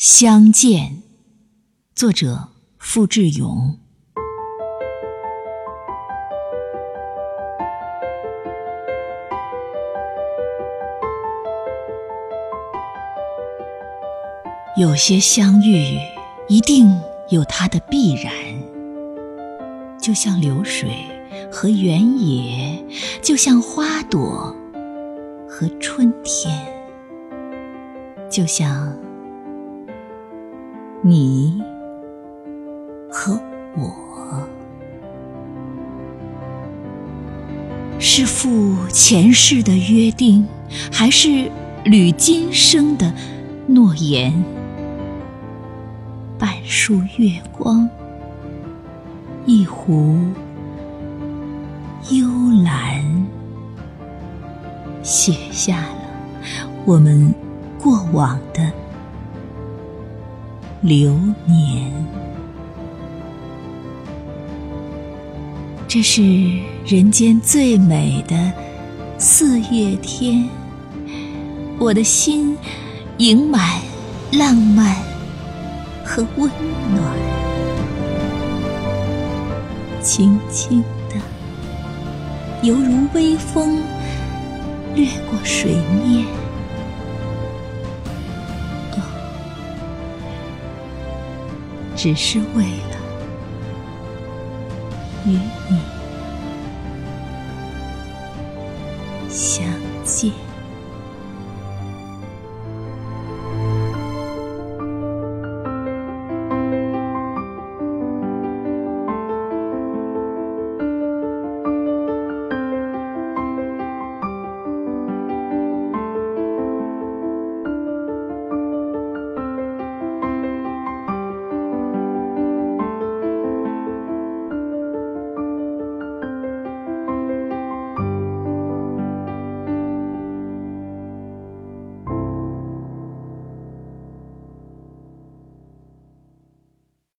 相见，作者付志勇。有些相遇，一定有它的必然，就像流水和原野，就像花朵和春天，就像。你和我，是赴前世的约定，还是履今生的诺言？半束月光，一壶幽兰，写下了我们过往的。流年，这是人间最美的四月天，我的心盈满浪漫和温暖，轻轻的，犹如微风掠过水面。只是为了与你相见。